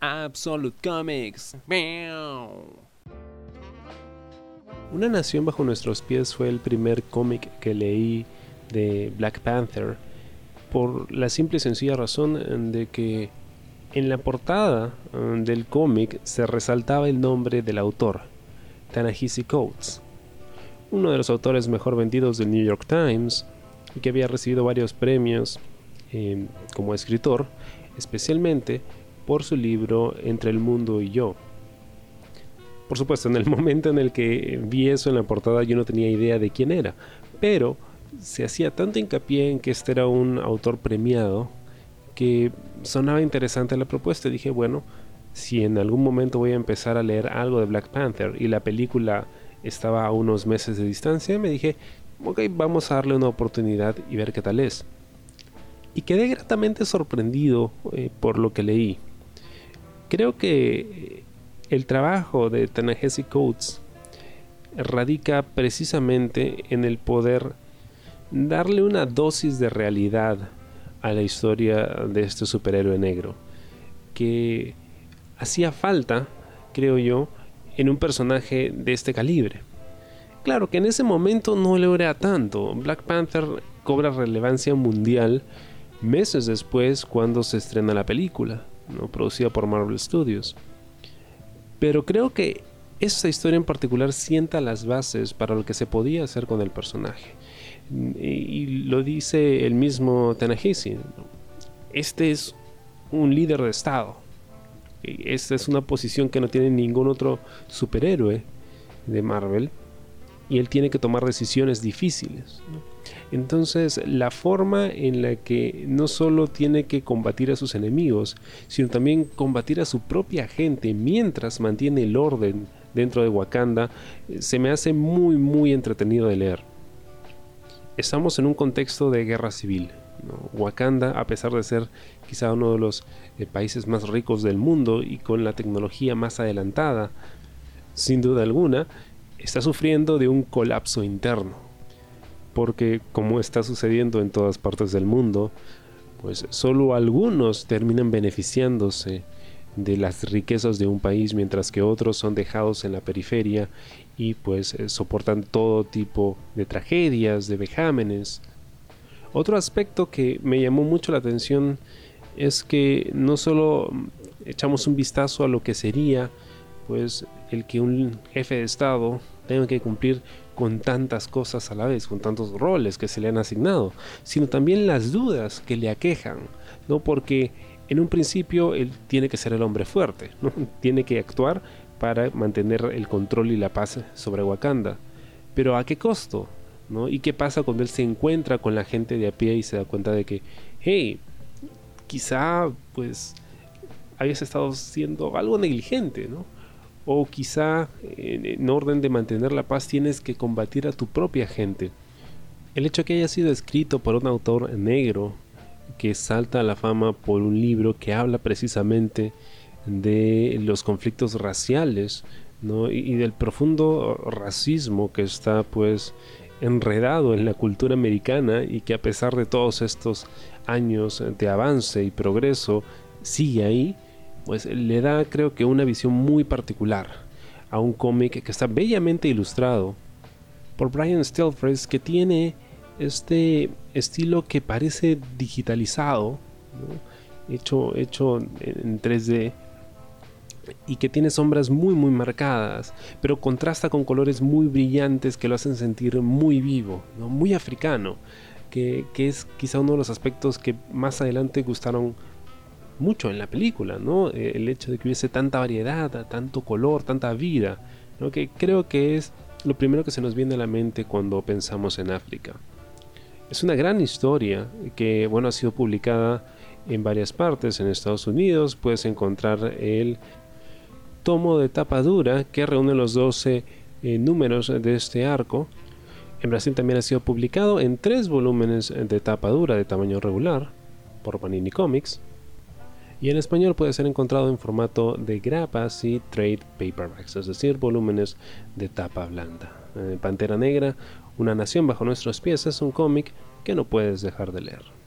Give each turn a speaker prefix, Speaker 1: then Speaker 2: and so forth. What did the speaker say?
Speaker 1: Absolute Comics.
Speaker 2: Una nación bajo nuestros pies fue el primer cómic que leí de Black Panther por la simple y sencilla razón de que en la portada um, del cómic se resaltaba el nombre del autor, Tanahisi Coates, uno de los autores mejor vendidos del New York Times y que había recibido varios premios eh, como escritor, especialmente por su libro Entre el mundo y yo. Por supuesto, en el momento en el que vi eso en la portada yo no tenía idea de quién era, pero se hacía tanto hincapié en que este era un autor premiado que sonaba interesante la propuesta. Dije, bueno, si en algún momento voy a empezar a leer algo de Black Panther y la película estaba a unos meses de distancia, me dije, ok, vamos a darle una oportunidad y ver qué tal es. Y quedé gratamente sorprendido eh, por lo que leí. Creo que el trabajo de Tanahesi Coates radica precisamente en el poder darle una dosis de realidad a la historia de este superhéroe negro que hacía falta, creo yo, en un personaje de este calibre. Claro que en ese momento no le era tanto. Black Panther cobra relevancia mundial meses después cuando se estrena la película producida por Marvel Studios. Pero creo que esta historia en particular sienta las bases para lo que se podía hacer con el personaje. Y, lo dice el mismo Tanahisi. Este es un líder de Estado. Esta es una posición que no tiene ningún otro superhéroe de Marvel. Y él tiene que tomar decisiones difíciles. Entonces, la forma en la que no solo tiene que combatir a sus enemigos, sino también combatir a su propia gente mientras mantiene el orden dentro de Wakanda, eh, se me hace muy, muy entretenido de leer. Estamos en un contexto de guerra civil. Wakanda, a pesar de ser quizá uno de los eh, países más ricos del mundo y con la tecnología más adelantada, sin duda alguna, está sufriendo de un colapso interno porque como está sucediendo en todas partes del mundo, pues solo algunos terminan beneficiándose de las riquezas de un país mientras que otros son dejados en la periferia y pues eh, soportan todo tipo de tragedias, de vejámenes. Otro aspecto que me llamó mucho la atención es que no solo echamos un vistazo a lo que sería pues el que un jefe de estado tenga que cumplir con tantas cosas a la vez, con tantos roles que se le han asignado, sino también las dudas que le aquejan, ¿no? Porque en un principio él tiene que ser el hombre fuerte, ¿no? Tiene que actuar para mantener el control y la paz sobre Wakanda. Pero ¿a qué costo? ¿no? ¿Y qué pasa cuando él se encuentra con la gente de a pie y se da cuenta de que, hey, quizá pues habías estado siendo algo negligente, ¿no? O quizá en, orden de mantener la paz tienes que combatir a tu propia gente. El hecho que haya sido escrito por un autor negro que salta a la fama por un libro que habla precisamente de los conflictos raciales y, del profundo racismo que está pues enredado en la cultura americana y que a pesar de todos estos años de avance y progreso sigue ahí pues le da creo que una visión muy particular a un cómic que está bellamente ilustrado por Brian Stelfresh que tiene este estilo que parece digitalizado, hecho, hecho en 3D y que tiene sombras muy muy marcadas, pero contrasta con colores muy brillantes que lo hacen sentir muy vivo, muy africano, que, que, es quizá uno de los aspectos que más adelante gustaron mucho en la película, ¿no? Eh, el hecho de que hubiese tanta variedad, tanto color, tanta vida, que creo que es lo primero que se nos viene a la mente cuando pensamos en África. Es una gran historia que, bueno, ha sido publicada en varias partes en Estados Unidos. Puedes encontrar el tomo de tapa dura que reúne los 12 eh, números de este arco. En Brasil también ha sido publicado en tres volúmenes de tapa dura de tamaño regular por Panini Comics y en español puede ser encontrado en formato de grapas y trade paperbacks, es decir, volúmenes de tapa blanda. Eh, Pantera Negra, Una Nación bajo nuestros pies es un cómic que no puedes dejar de leer.